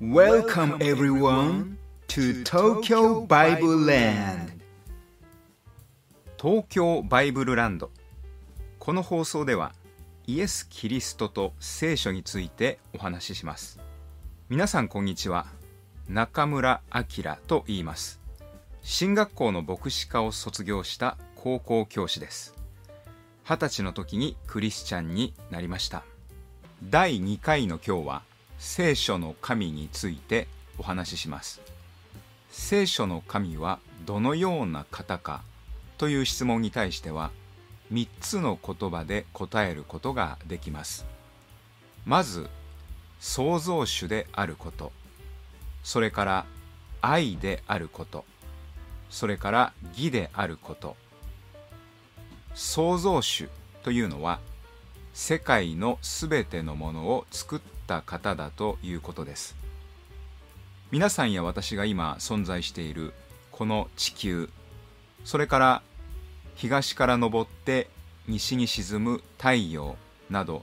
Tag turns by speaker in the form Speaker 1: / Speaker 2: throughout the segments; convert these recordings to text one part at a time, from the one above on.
Speaker 1: Welcome everyone to Tokyo Bible Land.
Speaker 2: 東京バイブルランド。この放送ではイエス・キリストと聖書についてお話しします。皆さんこんにちは。中村明と言います。進学校の牧師科を卒業した高校教師です。二十歳の時にクリスチャンになりました。第2回の今日は聖書の神についてお話しします。聖書の神はどのような方かという質問に対しては3つの言葉で答えることができます。まず創造主であること。それから愛であること。それから義であること。創造主というのは世界のすべてのものを作った方だということです。皆さんや私が今存在しているこの地球それから東から昇って西に沈む太陽など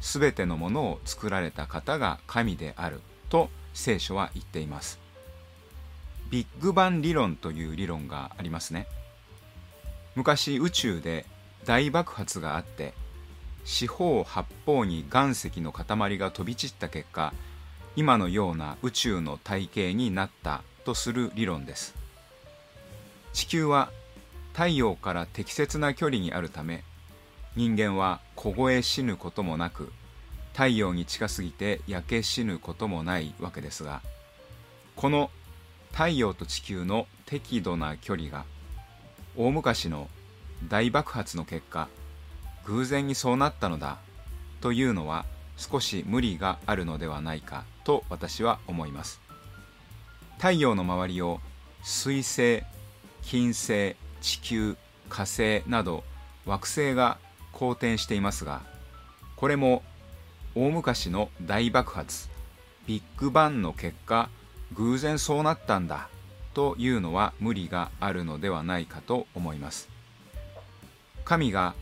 Speaker 2: すべてのものを作られた方が神であると聖書は言っています。ビッグバン理論という理論がありますね。昔宇宙で大爆発があって四方八方に岩石の塊が飛び散った結果今のような宇宙の体系になったとする理論です。地球は太陽から適切な距離にあるため人間は凍え死ぬこともなく太陽に近すぎて焼け死ぬこともないわけですがこの太陽と地球の適度な距離が大昔の大爆発の結果偶然にそうなったのだというのは少し無理があるのではないかと私は思います。太陽の周りを水星金星地球火星など惑星が公転していますがこれも大昔の大爆発ビッグバンの結果偶然そうなったんだというのは無理があるのではないかと思います。神が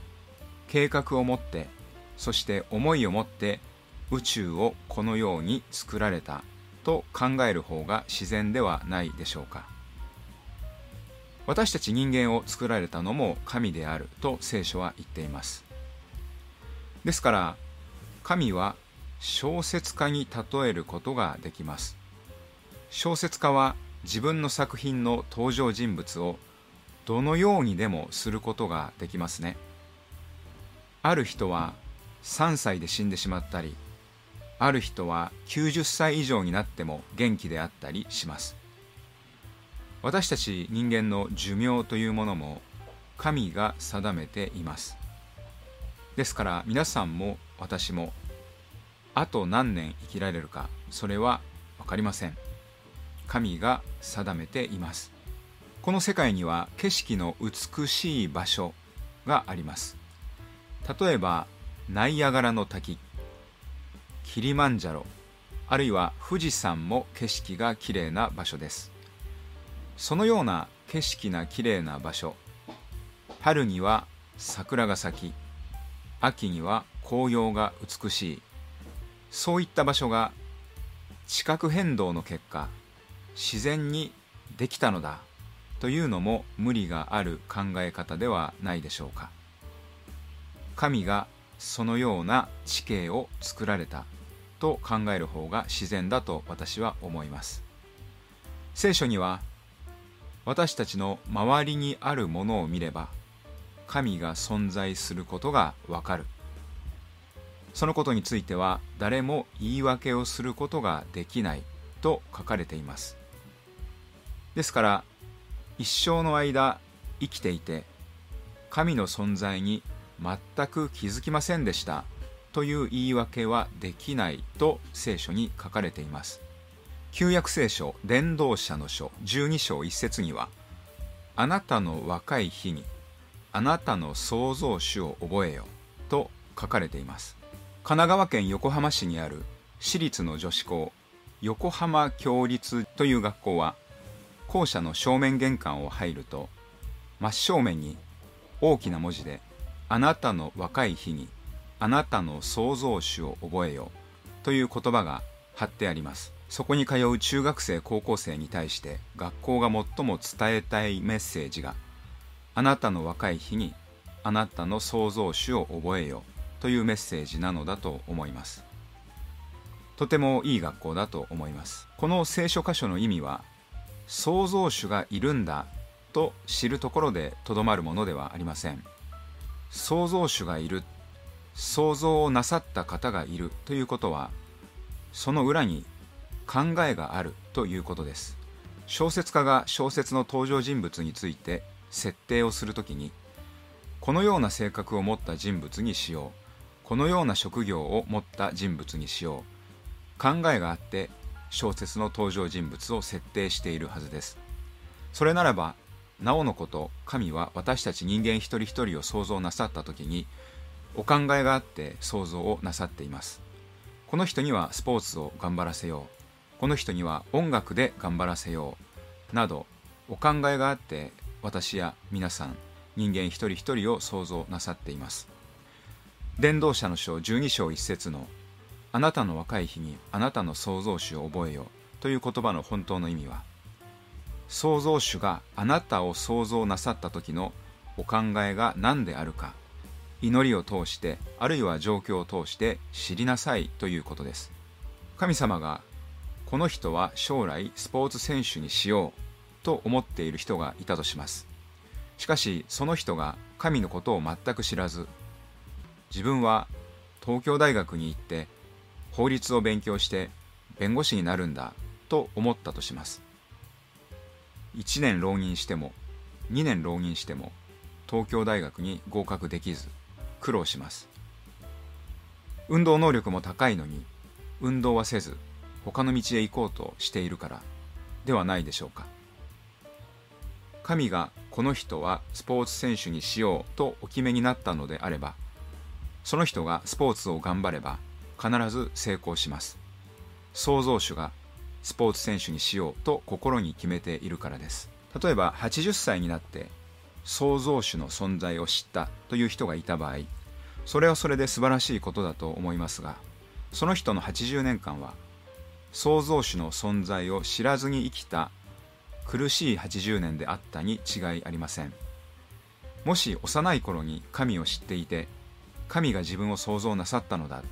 Speaker 2: 計画を持ってそして思いを持って宇宙をこのように作られたと考える方が自然ではないでしょうか。私たち人間を作られたのも神であると聖書は言っています。ですから神は小説家に例えることができます。小説家は自分の作品の登場人物をどのようにでもすることができますね。ある人は3歳で死んでしまったりある人は90歳以上になっても元気であったりします。私たち人間の寿命というものも神が定めています。ですから皆さんも私もあと何年生きられるかそれは分かりません。神が定めています。この世界には景色の美しい場所があります。例えばナイアガラの滝キリマンジャロあるいは富士山も景色がきれいな場所です。そのような景色なきれいな場所春には桜が咲き秋には紅葉が美しいそういった場所が地殻変動の結果自然にできたのだというのも無理がある考え方ではないでしょうか。神がそのような地形を作られたと考える方が自然だと私は思います。聖書には私たちの周りにあるものを見れば神が存在することがわかる。そのことについては誰も言い訳をすることができないと書かれています。ですから一生の間生きていて神の存在に全く気づきませんでした。という言い訳はできないと聖書に書かれています。旧約聖書伝道者の書12章1節にはあなたの若い日にあなたの創造主を覚えよと書かれています。神奈川県横浜市にある私立の女子校横浜共立という学校は校舎の正面玄関を入ると真正面に大きな文字であなたの若い日にあなたの創造主を覚えよという言葉が貼ってあります。そこに通う中学生高校生に対して学校が最も伝えたいメッセージがあなたの若い日にあなたの創造主を覚えよというメッセージなのだと思います。とてもいい学校だと思います。この聖書箇所の意味は創造主がいるんだと知るところでとどまるものではありません。創造主がいる。創造をなさった方がいる。ということはその裏に考えがある。ということです。小説家が小説の登場人物について設定をするときにこのような性格を持った人物にしよう。このような職業を持った人物にしよう。考えがあって小説の登場人物を設定しているはずです。それならばなおのこと神は私たち人間一人一人を創造なさった時にお考えがあって創造をなさっています。この人にはスポーツを頑張らせよう。この人には音楽で頑張らせよう。などお考えがあって私や皆さん人間一人一人を創造なさっています。伝道者の書12章1節の「あなたの若い日にあなたの創造主を覚えよ」という言葉の本当の意味は創造主があなたを創造なさった時のお考えが何であるか祈りを通してあるいは状況を通して知りなさいということです。神様がこの人は将来スポーツ選手にしようと思っている人がいたとします。しかしその人が神のことを全く知らず自分は東京大学に行って法律を勉強して弁護士になるんだと思ったとします。1年浪人しても2年浪人しても東京大学に合格できず苦労します。運動能力も高いのに運動はせず他の道へ行こうとしているからではないでしょうか。神がこの人はスポーツ選手にしようとお決めになったのであればその人がスポーツを頑張れば必ず成功します。創造主がスポーツ選手にしようと心に決めているからです。例えば80歳になって創造主の存在を知ったという人がいた場合それはそれで素晴らしいことだと思いますがその人の80年間は創造主の存在を知らずに生きた苦しい80年であったに違いありません。もし幼い頃に神を知っていて神が自分を創造なさったのだ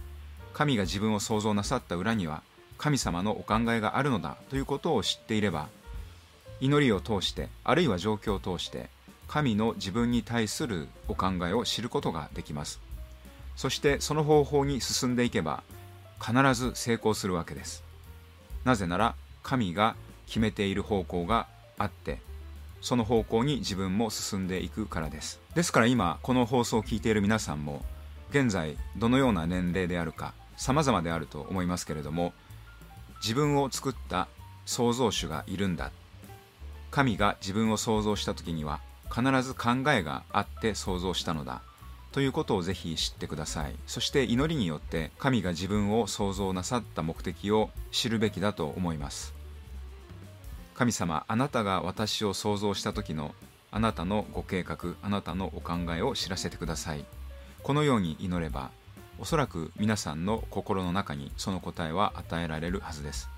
Speaker 2: 神が自分を創造なさった裏には神様のお考えがあるのだということを知っていれば祈りを通してあるいは状況を通して神の自分に対するお考えを知ることができます。そしてその方法に進んでいけば必ず成功するわけです。なぜなら神が決めている方向があってその方向に自分も進んでいくからです。ですから今この放送を聞いている皆さんも現在どのような年齢であるか様々であると思いますけれども自分を作った創造主がいるんだ。神が自分を創造した時には必ず考えがあって創造したのだ。ということをぜひ知ってください。そして祈りによって神が自分を創造なさった目的を知るべきだと思います。神様あなたが私を創造した時のあなたのご計画あなたのお考えを知らせてください。このように祈ればおそらく皆さんの心の中にその答えは与えられるはずです。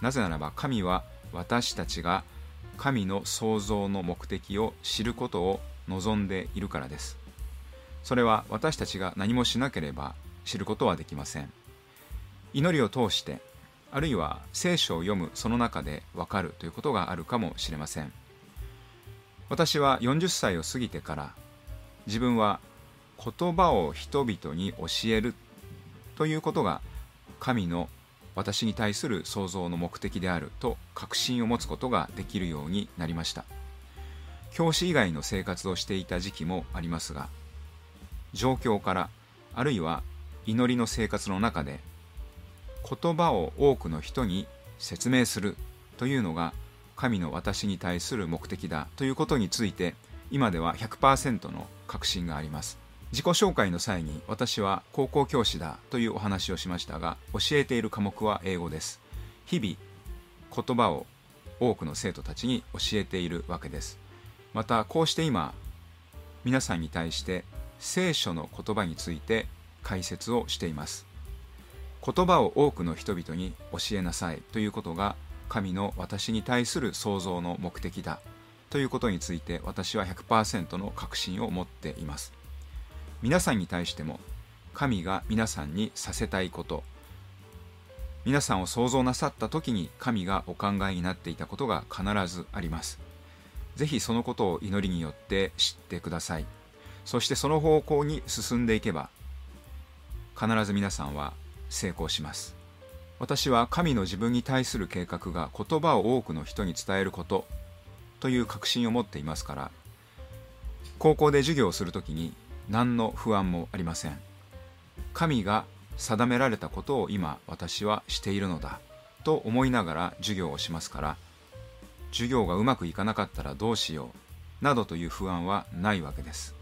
Speaker 2: なぜならば神は私たちが神の創造の目的を知ることを望んでいるからです。それは私たちが何もしなければ知ることはできません。祈りを通してあるいは聖書を読むその中でわかるということがあるかもしれません。私は40歳を過ぎてから自分は言葉を人々に教えるということが神の私に対する創造の目的であると確信を持つことができるようになりました。教師以外の生活をしていた時期もありますが状況からあるいは祈りの生活の中で言葉を多くの人に説明するというのが神の私に対する目的だということについて今では100%の確信があります。自己紹介の際に私は高校教師だというお話をしましたが教えている科目は英語です。日々言葉を多くの生徒たちに教えているわけです。またこうして今皆さんに対して聖書の言葉について解説をしています。言葉を多くの人々に教えなさいということが神の私に対する創造の目的だということについて私は100%の確信を持っています。皆さんに対しても神が皆さんにさせたいこと。皆さんを想像なさった時に神がお考えになっていたことが必ずあります。ぜひそのことを祈りによって知ってください。そしてその方向に進んでいけば必ず皆さんは成功します。私は神の自分に対する計画が言葉を多くの人に伝えることという確信を持っていますから高校で授業をするときに何の不安もありません。神が定められたことを今私はしているのだと思いながら授業をしますから授業がうまくいかなかったらどうしようなどという不安はないわけです。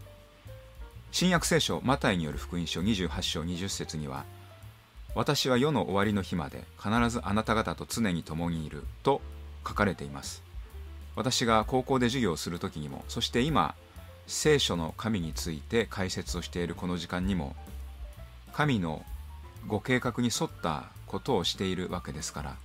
Speaker 2: 新約聖書マタイによる福音書28章20節には私は世の終わりの日まで必ずあなた方と常に共にいると書かれています。私が高校で授業をする時にもそして今聖書の神について解説をしているこの時間にも神のご計画に沿ったことをしているわけですから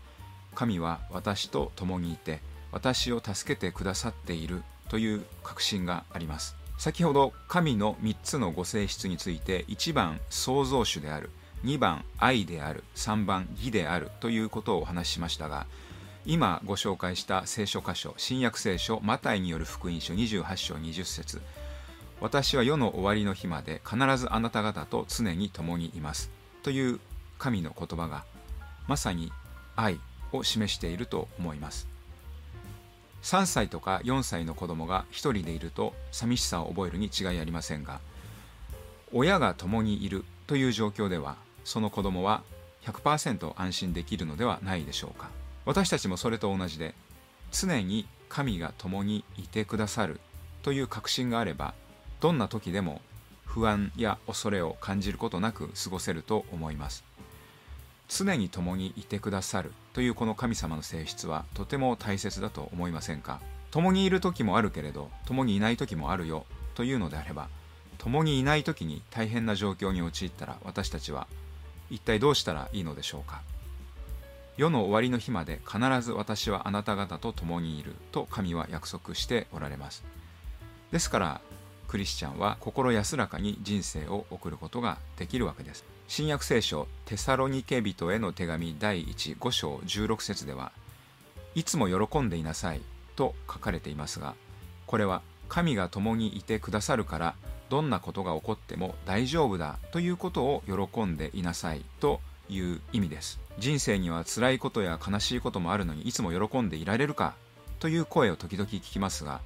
Speaker 2: 神は私と共にいて私を助けてくださっているという確信があります。先ほど神の3つのご性質について1番創造主である2番愛である3番義であるということをお話ししましたが今ご紹介した聖書箇所新約聖書マタイによる福音書28章20節。私は世の終わりの日まで必ずあなた方と常に共にいます。という神の言葉がまさに愛を示していると思います。3歳とか4歳の子供が一人でいると寂しさを覚えるに違いありませんが親が共にいるという状況ではその子供は100%安心できるのではないでしょうか。私たちもそれと同じで常に神が共にいてくださるという確信があればどんな時でも不安や恐れを感じることなく過ごせると思います。常に共にいてくださるというこの神様の性質はとても大切だと思いませんか？共にいる時もあるけれど共にいない時もあるよというのであれば共にいない時に大変な状況に陥ったら私たちは一体どうしたらいいのでしょうか？世の終わりの日まで必ず私はあなた方と共にいると神は約束しておられます。ですからクリスチャンは心安らかに人生を送ることができるわけです。新約聖書テサロニケ人への手紙第15章16節ではいつも喜んでいなさいと書かれていますがこれは神が共にいてくださるからどんなことが起こっても大丈夫だということを喜んでいなさいという意味です。人生には辛いことや悲しいこともあるのにいつも喜んでいられるか？という声を時々聞きますが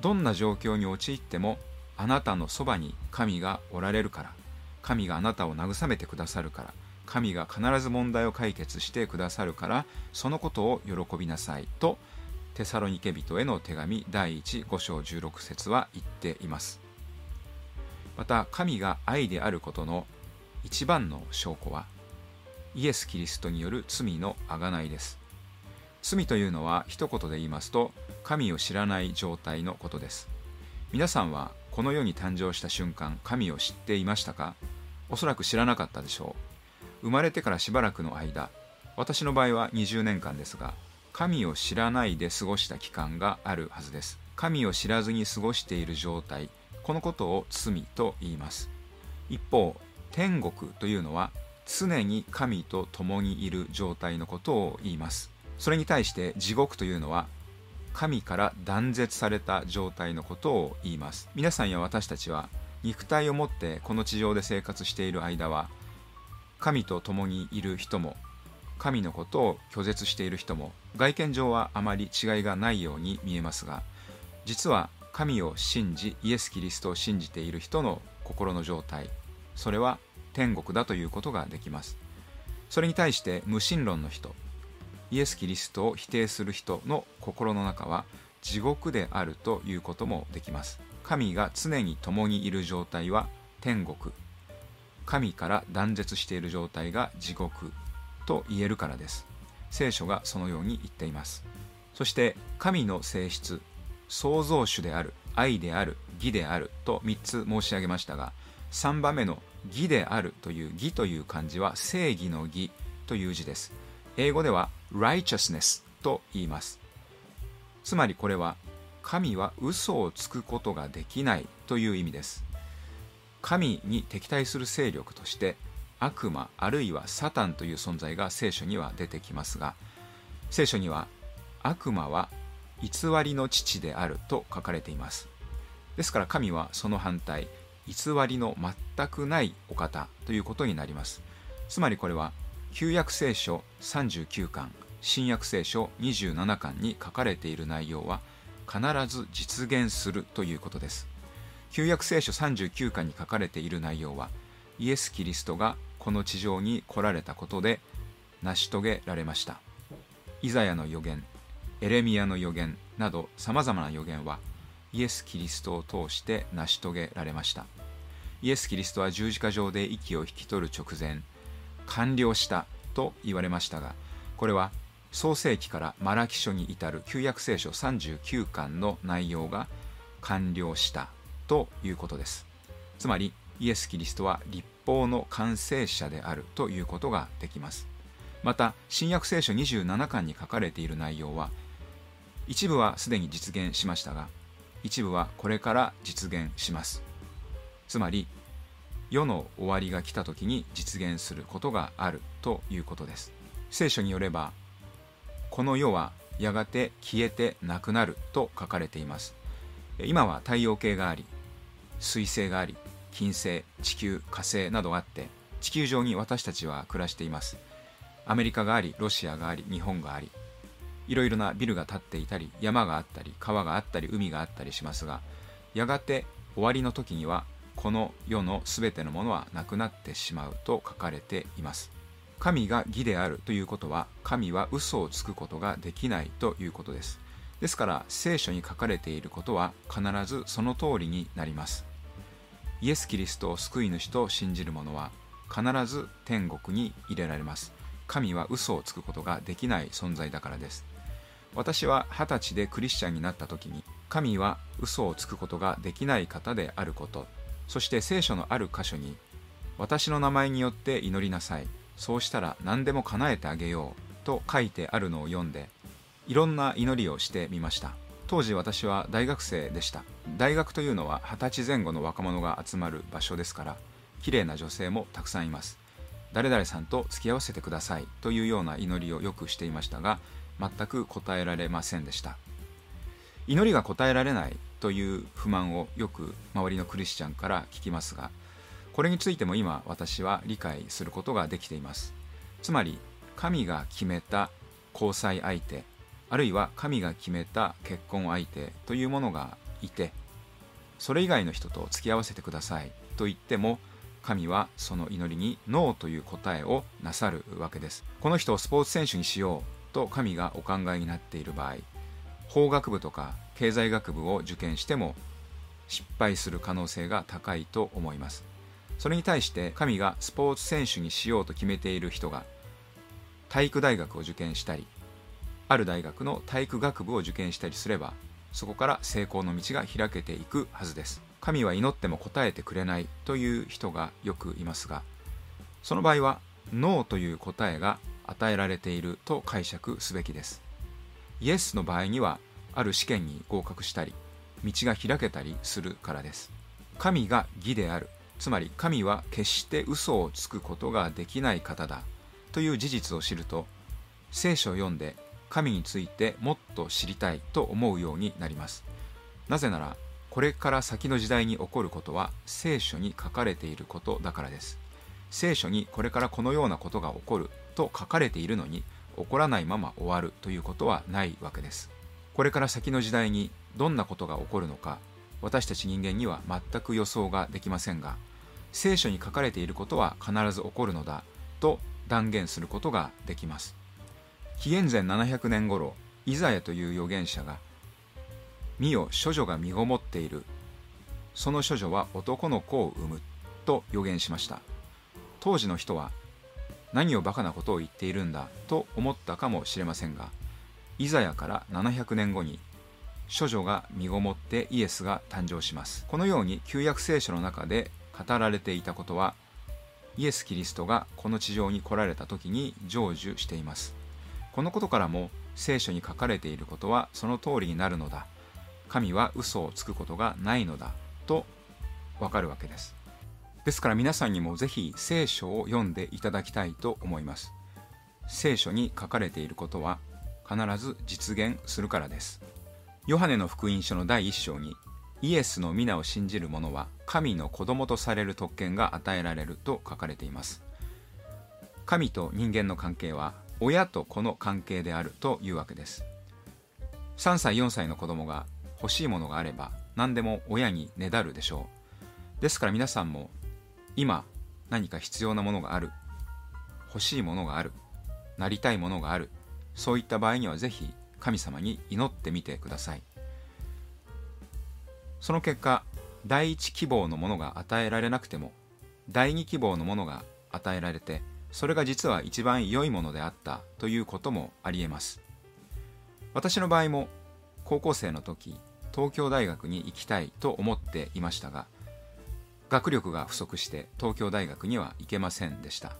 Speaker 2: どんな状況に陥ってもあなたのそばに神がおられるから神があなたを慰めてくださるから神が必ず問題を解決してくださるからそのことを喜びなさい。とテサロニケ人への手紙第15章16節は言っています。また神が愛であることの一番の証拠はイエス・キリストによる罪の贖いです。罪というのは一言で言いますと神を知らない状態のことです。皆さんはこの世に誕生した瞬間神を知っていましたか？おそらく知らなかったでしょう。生まれてからしばらくの間私の場合は20年間ですが神を知らないで過ごした期間があるはずです。神を知らずに過ごしている状態このことを罪と言います。一方天国というのは常に神と共にいる状態のことを言います。それに対して地獄というのは神から断絶された状態のことを言います。皆さんや私たちは肉体を持ってこの地上で生活している間は神と共にいる人も神のことを拒絶している人も外見上はあまり違いがないように見えますが実は神を信じイエス・キリストを信じている人の心の状態それは天国だということができます。それに対して無神論の人イエス・キリストを否定する人の心の中は地獄であるということもできます。神が常に共にいる状態は天国。神から断絶している状態が地獄と言えるからです。聖書がそのように言っています。そして神の性質創造主である愛である義であると3つ申し上げましたが3番目の義であるという義という漢字は正義の義という字です。英語では righteousness と言います。つまりこれは神は嘘をつくことができないという意味です。神に敵対する勢力として悪魔あるいはサタンという存在が聖書には出てきますが聖書には悪魔は偽りの父であると書かれています。ですから神はその反対偽りの全くないお方ということになります。つまりこれは旧約聖書39巻新約聖書27巻に書かれている内容は必ず実現するということです。旧約聖書39巻に書かれている内容はイエス・キリストがこの地上に来られたことで成し遂げられました。イザヤの予言エレミアの予言などさまざまな予言はイエス・キリストを通して成し遂げられました。イエス・キリストは十字架上で息を引き取る直前完了したと言われましたがこれは創世記からマラキ書に至る旧約聖書39巻の内容が完了したということです。つまりイエス・キリストは立法の完成者であるということができます。また新約聖書27巻に書かれている内容は一部はすでに実現しましたが一部はこれから実現します。つまり世の終わりが来た時に実現することがあるということです。聖書によればこの世はやがて消えてなくなると書かれています。今は太陽系があり水星があり金星地球火星などあって地球上に私たちは暮らしています。アメリカがありロシアがあり日本がありいろいろなビルが建っていたり山があったり川があったり海があったりしますがやがて終わりの時にはこの世の全てのものはなくなってしまうと書かれています。神が義であるということは神は嘘をつくことができないということです。ですから聖書に書かれていることは必ずその通りになります。イエス・キリストを救い主と信じる者は必ず天国に入れられます。神は嘘をつくことができない存在だからです。私は二十歳でクリスチャンになった時に神は嘘をつくことができない方であること。そして聖書のある箇所に私の名前によって祈りなさい。そうしたら何でも叶えてあげよう。と書いてあるのを読んでいろんな祈りをしてみました。当時私は大学生でした。大学というのは二十歳前後の若者が集まる場所ですから綺麗な女性もたくさんいます。誰々さんと付き合わせてください。というような祈りをよくしていましたが全く答えられませんでした。祈りが答えられないという不満をよく周りのクリスチャンから聞きますがこれについても今私は理解することができています。つまり神が決めた交際相手あるいは神が決めた結婚相手というものがいてそれ以外の人と付き合わせてくださいと言っても神はその祈りにノーという答えをなさるわけです。この人をスポーツ選手にしようと神がお考えになっている場合法学部とか経済学部を受験しても失敗する可能性が高いと思います。それに対して神がスポーツ選手にしようと決めている人が体育大学を受験したりある大学の体育学部を受験したりすればそこから成功の道が開けていくはずです。神は祈っても答えてくれないという人がよくいますがその場合はノーという答えが与えられていると解釈すべきです。イエスの場合にはある試験に合格したり道が開けたりするからです。神が義である。つまり神は決して嘘をつくことができない方だ。という事実を知ると聖書を読んで神についてもっと知りたいと思うようになります。なぜならこれから先の時代に起こることは聖書に書かれていることだからです。聖書にこれからこのようなことが起こる。と書かれているのに起こらないまま終わるということはないわけです。これから先の時代にどんなことが起こるのか私たち人間には全く予想ができませんが聖書に書かれていることは必ず起こるのだと断言することができます。紀元前700年頃イザヤという預言者が見よ処女が身ごもっている。その処女は男の子を産むと予言しました。当時の人は何をバカなことを言っているんだと思ったかもしれませんがイザヤから700年後に処女が身ごもってイエスが誕生します。このように旧約聖書の中で語られていたことはイエス・キリストがこの地上に来られた時に成就しています。このことからも聖書に書かれていることはその通りになるのだ。神は嘘をつくことがないのだとわかるわけです。ですから皆さんにもぜひ聖書を読んでいただきたいと思います。聖書に書かれていることは必ず実現するからです。ヨハネの福音書の第一章にイエスの皆を信じる者は神の子供とされる特権が与えられると書かれています。神と人間の関係は親と子の関係であるというわけです。3歳4歳の子供が欲しいものがあれば何でも親にねだるでしょう。ですから皆さんも今何か必要なものがある。欲しいものがある。なりたいものがある。そういった場合にはぜひ神様に祈ってみてください。その結果第一希望のものが与えられなくても第二希望のものが与えられてそれが実は一番良いものであったということもありえます。私の場合も高校生の時東京大学に行きたいと思っていましたが学力が不足して東京大学には行けませんでした。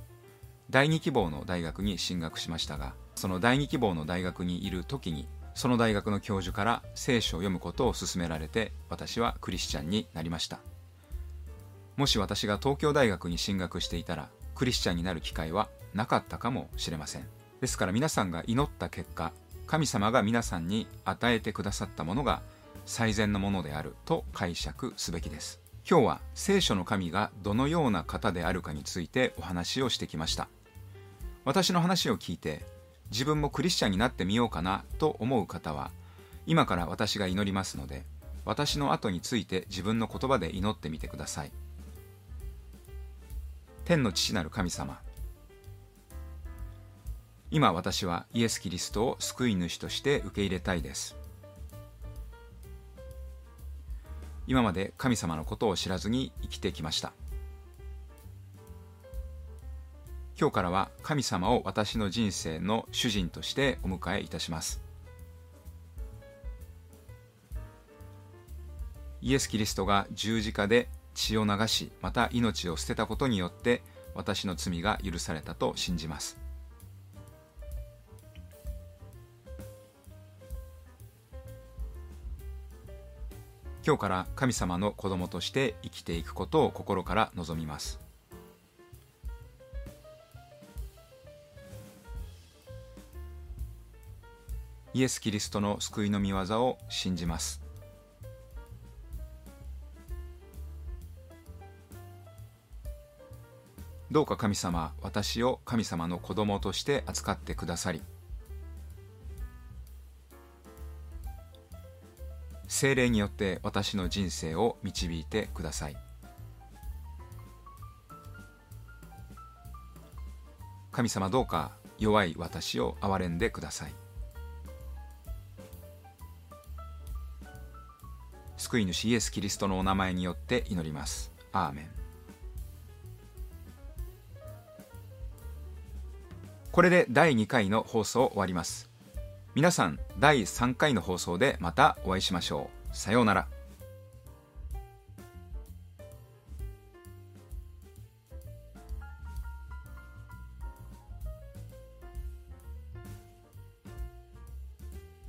Speaker 2: 第二希望の大学に進学しましたがその第二希望の大学にいる時にその大学の教授から聖書を読むことを勧められて私はクリスチャンになりました。もし私が東京大学に進学していたらクリスチャンになる機会はなかったかもしれません。ですから皆さんが祈った結果神様が皆さんに与えてくださったものが最善のものであると解釈すべきです。今日は聖書の神がどのような方であるかについてお話をしてきました。私の話を聞いて自分もクリスチャンになってみようかなと思う方は今から私が祈りますので私の後について自分の言葉で祈ってみてください。天の父なる神様今私はイエス・キリストを救い主として受け入れたいです。今まで神様のことを知らずに生きてきました。今日からは神様を私の人生の主人としてお迎えいたします。イエス・キリストが十字架で血を流しまた命を捨てたことによって私の罪が許されたと信じます。今日から神様の子供として生きていくことを心から望みます。イエス・キリストの救いの御業を信じます。どうか神様私を神様の子供として扱ってくださり精霊によって私の人生を導いてください。神様どうか弱い私を憐れんでください。救い主イエス・キリストのお名前によって祈ります。アーメン。これで第2回の放送を終わります。皆さん第3回の放送でまたお会いしましょう。さようなら。